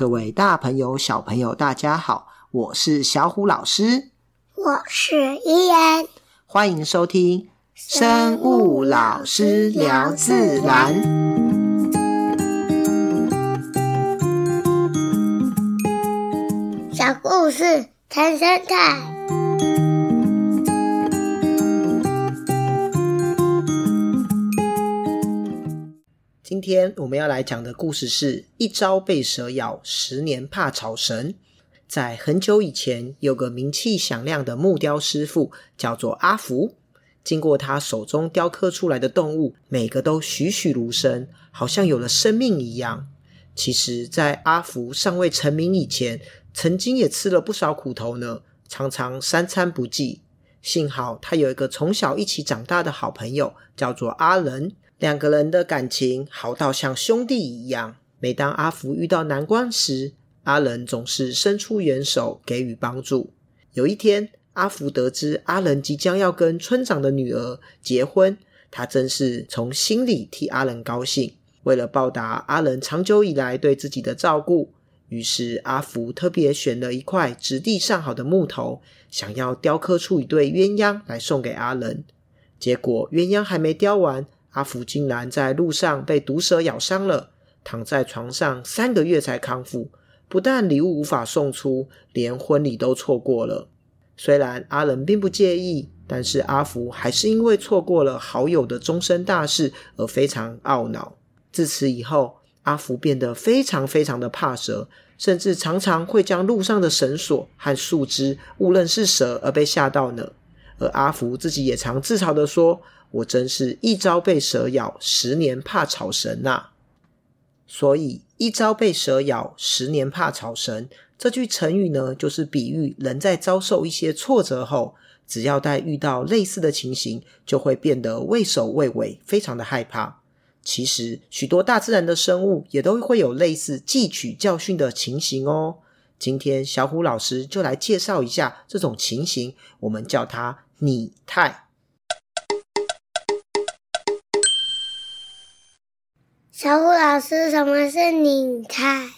各位大朋友、小朋友，大家好，我是小虎老师，我是依然，欢迎收听生物老师聊自然。小故事谈生态。今天我们要来讲的故事是一朝被蛇咬，十年怕草绳。在很久以前，有个名气响亮的木雕师傅，叫做阿福。经过他手中雕刻出来的动物，每个都栩栩如生，好像有了生命一样。其实，在阿福尚未成名以前，曾经也吃了不少苦头呢，常常三餐不继。幸好他有一个从小一起长大的好朋友，叫做阿仁。两个人的感情好到像兄弟一样。每当阿福遇到难关时，阿仁总是伸出援手给予帮助。有一天，阿福得知阿仁即将要跟村长的女儿结婚，他真是从心里替阿仁高兴。为了报答阿仁长久以来对自己的照顾，于是阿福特别选了一块质地上好的木头，想要雕刻出一对鸳鸯来送给阿仁。结果鸳鸯还没雕完，阿福竟然在路上被毒蛇咬伤了，躺在床上三个月才康复。不但礼物无法送出，连婚礼都错过了。虽然阿仁并不介意，但是阿福还是因为错过了好友的终身大事而非常懊恼。自此以后，阿福变得非常非常的怕蛇，甚至常常会将路上的绳索和树枝误认是蛇而被吓到呢。而阿福自己也常自嘲地说。我真是一朝被蛇咬，十年怕草绳呐、啊！所以“一朝被蛇咬，十年怕草绳”这句成语呢，就是比喻人在遭受一些挫折后，只要在遇到类似的情形，就会变得畏首畏尾，非常的害怕。其实，许多大自然的生物也都会有类似汲取教训的情形哦。今天，小虎老师就来介绍一下这种情形，我们叫它拟态。小虎老师，什么是拟态？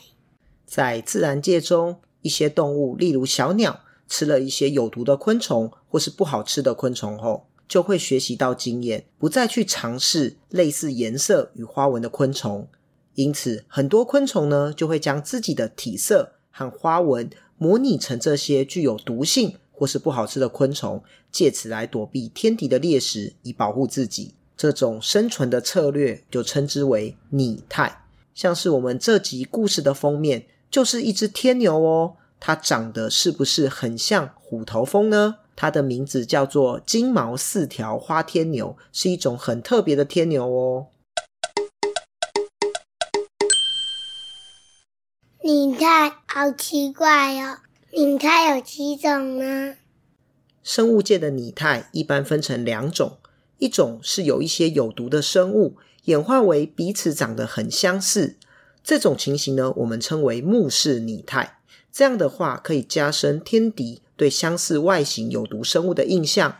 在自然界中，一些动物，例如小鸟，吃了一些有毒的昆虫或是不好吃的昆虫后，就会学习到经验，不再去尝试类似颜色与花纹的昆虫。因此，很多昆虫呢，就会将自己的体色和花纹模拟成这些具有毒性或是不好吃的昆虫，借此来躲避天敌的猎食，以保护自己。这种生存的策略就称之为拟态，像是我们这集故事的封面就是一只天牛哦，它长得是不是很像虎头蜂呢？它的名字叫做金毛四条花天牛，是一种很特别的天牛哦。拟态好奇怪哦，拟态有几种呢？生物界的拟态一般分成两种。一种是有一些有毒的生物演化为彼此长得很相似，这种情形呢，我们称为目视拟态。这样的话，可以加深天敌对相似外形有毒生物的印象。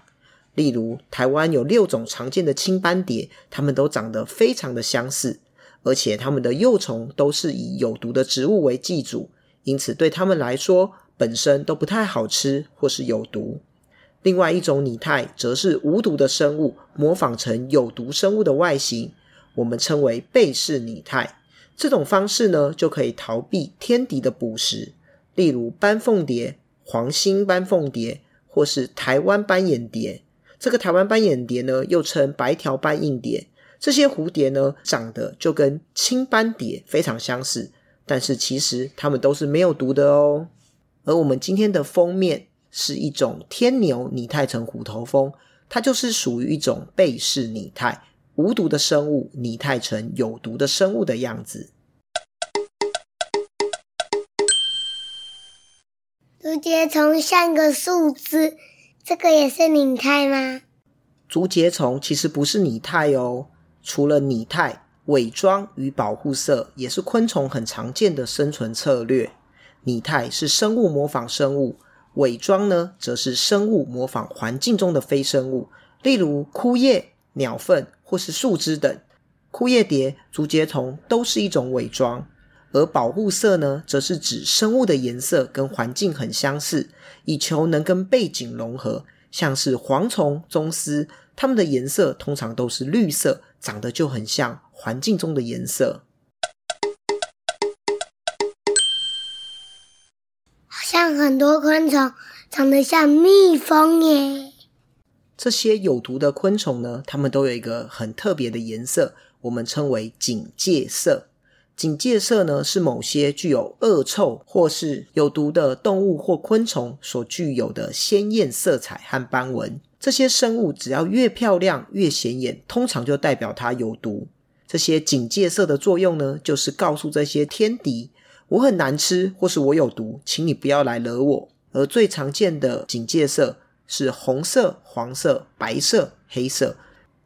例如，台湾有六种常见的青斑蝶，它们都长得非常的相似，而且它们的幼虫都是以有毒的植物为寄主，因此对它们来说，本身都不太好吃或是有毒。另外一种拟态则是无毒的生物模仿成有毒生物的外形，我们称为背式拟态。这种方式呢，就可以逃避天敌的捕食，例如斑凤蝶、黄心斑凤蝶，或是台湾斑眼蝶。这个台湾斑眼蝶呢，又称白条斑硬蝶。这些蝴蝶呢，长得就跟青斑蝶非常相似，但是其实它们都是没有毒的哦。而我们今天的封面。是一种天牛拟态成虎头蜂，它就是属于一种背式拟态，无毒的生物拟态成有毒的生物的样子。竹节虫像个树枝，这个也是拟态吗？竹节虫其实不是拟态哦，除了拟态，伪装与保护色也是昆虫很常见的生存策略。拟态是生物模仿生物。伪装呢，则是生物模仿环境中的非生物，例如枯叶、鸟粪或是树枝等。枯叶蝶、竹节虫都是一种伪装，而保护色呢，则是指生物的颜色跟环境很相似，以求能跟背景融合。像是蝗虫、螽斯，它们的颜色通常都是绿色，长得就很像环境中的颜色。像很多昆虫长得像蜜蜂耶。这些有毒的昆虫呢，它们都有一个很特别的颜色，我们称为警戒色。警戒色呢，是某些具有恶臭或是有毒的动物或昆虫所具有的鲜艳色彩和斑纹。这些生物只要越漂亮越显眼，通常就代表它有毒。这些警戒色的作用呢，就是告诉这些天敌，我很难吃，或是我有毒，请你不要来惹我。而最常见的警戒色是红色、黄色、白色、黑色。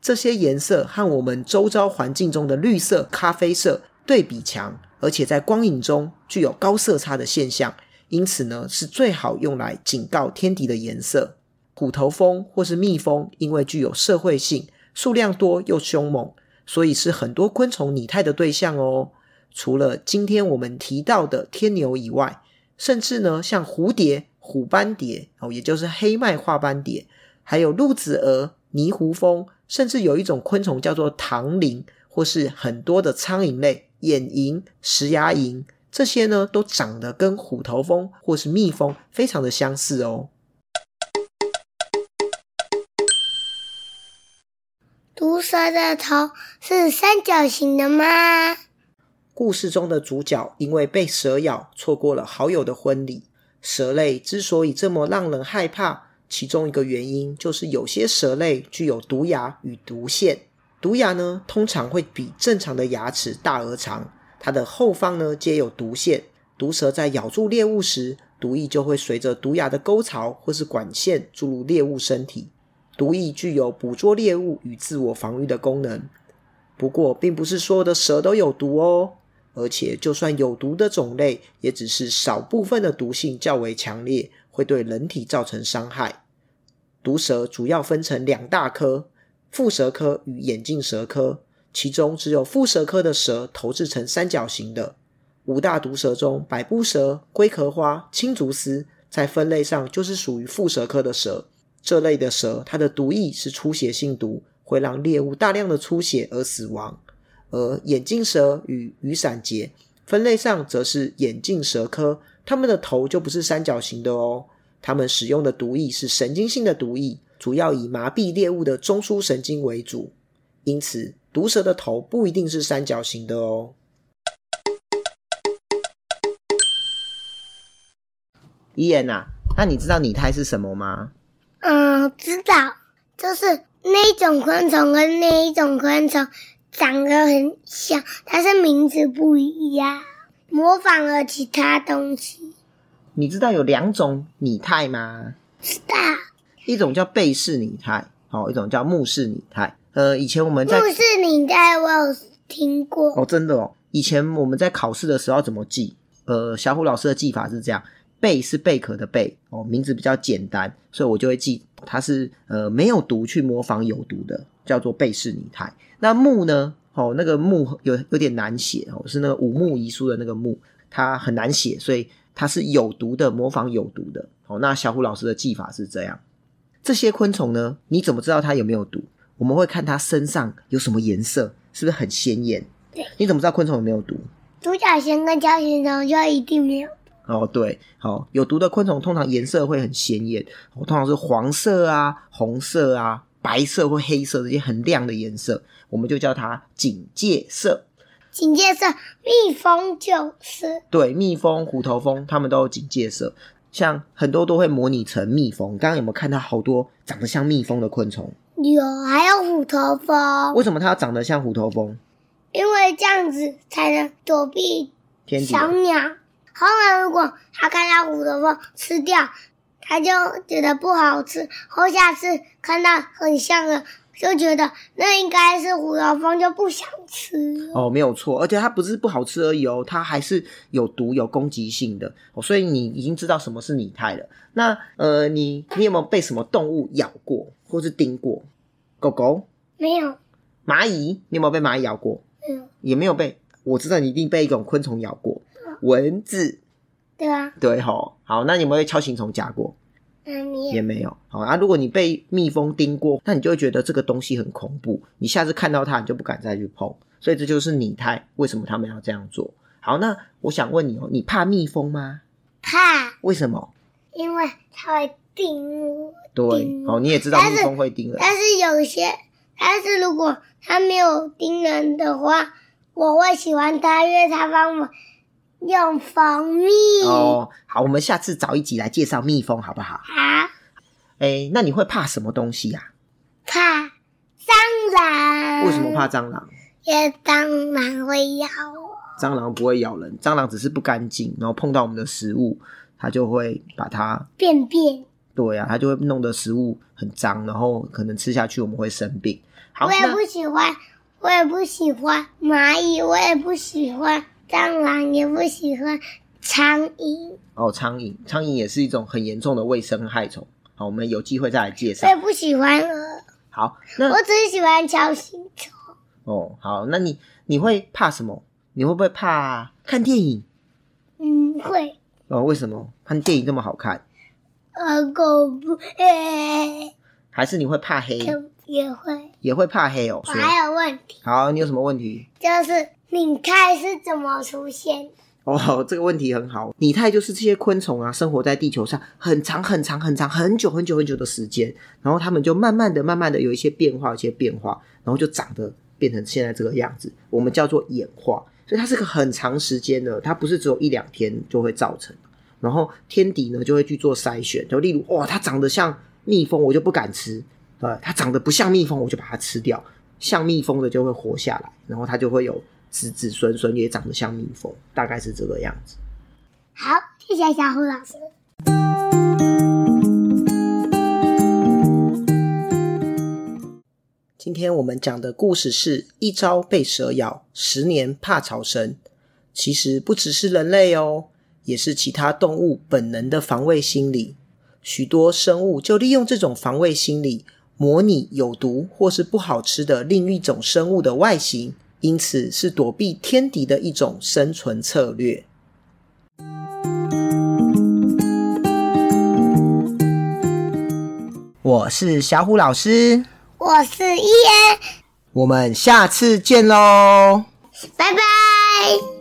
这些颜色和我们周遭环境中的绿色、咖啡色。对比强，而且在光影中具有高色差的现象，因此呢，是最好用来警告天敌的颜色。虎头蜂或是蜜蜂，因为具有社会性，数量多又凶猛，所以是很多昆虫拟态的对象哦。除了今天我们提到的天牛以外，甚至呢，像蝴蝶、虎斑蝶哦，也就是黑脉花斑蝶，还有鹿子蛾、泥胡蜂，甚至有一种昆虫叫做唐蛉，或是很多的苍蝇类。眼蝇、石牙蝇这些呢，都长得跟虎头蜂或是蜜蜂非常的相似哦。毒蛇的头是三角形的吗？故事中的主角因为被蛇咬，错过了好友的婚礼。蛇类之所以这么让人害怕，其中一个原因就是有些蛇类具有毒牙与毒腺。毒牙呢，通常会比正常的牙齿大而长，它的后方呢皆有毒腺。毒蛇在咬住猎物时，毒液就会随着毒牙的沟槽或是管线注入猎物身体。毒液具有捕捉猎物与自我防御的功能。不过，并不是所有的蛇都有毒哦，而且就算有毒的种类，也只是少部分的毒性较为强烈，会对人体造成伤害。毒蛇主要分成两大科。腹蛇科与眼镜蛇科，其中只有腹蛇科的蛇头是呈三角形的。五大毒蛇中，百步蛇、龟壳花、青竹丝在分类上就是属于腹蛇科的蛇。这类的蛇，它的毒液是出血性毒，会让猎物大量的出血而死亡。而眼镜蛇与雨伞节分类上则是眼镜蛇科，它们的头就不是三角形的哦。它们使用的毒液是神经性的毒液。主要以麻痹猎物的中枢神经为主，因此毒蛇的头不一定是三角形的哦。伊言呐，那你知道拟态是什么吗？嗯，知道，就是那一种昆虫跟那一种昆虫长得很像，但是名字不一样，模仿了其他东西。你知道有两种拟态吗？知道。一种叫背式拟态，哦，一种叫目式拟态。呃，以前我们在目式拟态我有听过哦，真的哦。以前我们在考试的时候怎么记？呃，小虎老师的记法是这样：贝是贝壳的贝，哦，名字比较简单，所以我就会记它是呃没有毒去模仿有毒的，叫做贝氏拟态。那木呢？哦，那个木有有点难写哦，是那个五木遗书的那个木，它很难写，所以它是有毒的模仿有毒的。哦，那小虎老师的技法是这样。这些昆虫呢，你怎么知道它有没有毒？我们会看它身上有什么颜色，是不是很鲜艳？对，你怎么知道昆虫有没有毒？独角仙跟锹形虫就一定没有。哦，对，好，有毒的昆虫通常颜色会很鲜艳，通常是黄色啊、红色啊、白色或黑色这些很亮的颜色，我们就叫它警戒色。警戒色，蜜蜂就是。对，蜜蜂、虎头蜂，它们都有警戒色。像很多都会模拟成蜜蜂，刚刚有没有看到好多长得像蜜蜂的昆虫？有，还有虎头蜂。为什么它要长得像虎头蜂？因为这样子才能躲避小鸟。后来如果他看到虎头蜂吃掉，他就觉得不好吃。后下次看到很像的。就觉得那应该是虎头蜂，就不想吃哦，没有错，而且它不是不好吃而已哦，它还是有毒、有攻击性的哦，所以你已经知道什么是拟态了。那呃，你你有没有被什么动物咬过，或是叮过？狗狗？没有。蚂蚁？你有没有被蚂蚁咬过？没有。也没有被我知道你一定被一种昆虫咬过，蚊子。对啊。对吼，好，那你有没有被锹形虫夹过？嗯，你也没有。好啊，如果你被蜜蜂叮过，那你就会觉得这个东西很恐怖，你下次看到它，你就不敢再去碰。所以这就是拟态，为什么他们要这样做？好，那我想问你哦，你怕蜜蜂吗？怕。为什么？因为它会叮我。对，哦，你也知道蜜蜂会叮人。但是有些，但是如果它没有叮人的话，我会喜欢它，因为它帮我用蜂蜜。哦，好，我们下次找一集来介绍蜜蜂，好不好？好。哎，那你会怕什么东西呀？怕蟑螂。为什么怕蟑螂？因为蟑螂会咬我。蟑螂不会咬人，蟑螂只是不干净，然后碰到我们的食物，它就会把它便便。对啊，它就会弄得食物很脏，然后可能吃下去我们会生病。好，我也不喜欢，我也不喜欢蚂蚁，我也不喜欢蟑螂，也不喜欢苍蝇。哦，苍蝇，苍蝇也是一种很严重的卫生害虫。好，我们有机会再来介绍。我也不喜欢蛾。好，那我只是喜欢锹形虫。哦，好，那你你会怕什么？你会不会怕看电影？嗯，会。哦，为什么看电影这么好看？呃，恐怖。还是你会怕黑？也会。也会怕黑哦。我还有问题。好，你有什么问题？就是拟态是怎么出现？哦，这个问题很好。拟态就是这些昆虫啊，生活在地球上很长很长很长很久很久很久的时间，然后它们就慢慢的、慢慢的有一些变化，一些变化，然后就长得变成现在这个样子，我们叫做演化。所以它是个很长时间的，它不是只有一两天就会造成。然后天敌呢就会去做筛选，就例如哇，它长得像蜜蜂，我就不敢吃；呃，它长得不像蜜蜂，我就把它吃掉。像蜜蜂的就会活下来，然后它就会有。子子孙孙也长得像蜜蜂，大概是这个样子。好，谢谢小虎老师。今天我们讲的故事是一朝被蛇咬，十年怕草绳。其实不只是人类哦，也是其他动物本能的防卫心理。许多生物就利用这种防卫心理，模拟有毒或是不好吃的另一种生物的外形。因此，是躲避天敌的一种生存策略。我是小虎老师，我是伊恩，我们下次见喽，拜拜。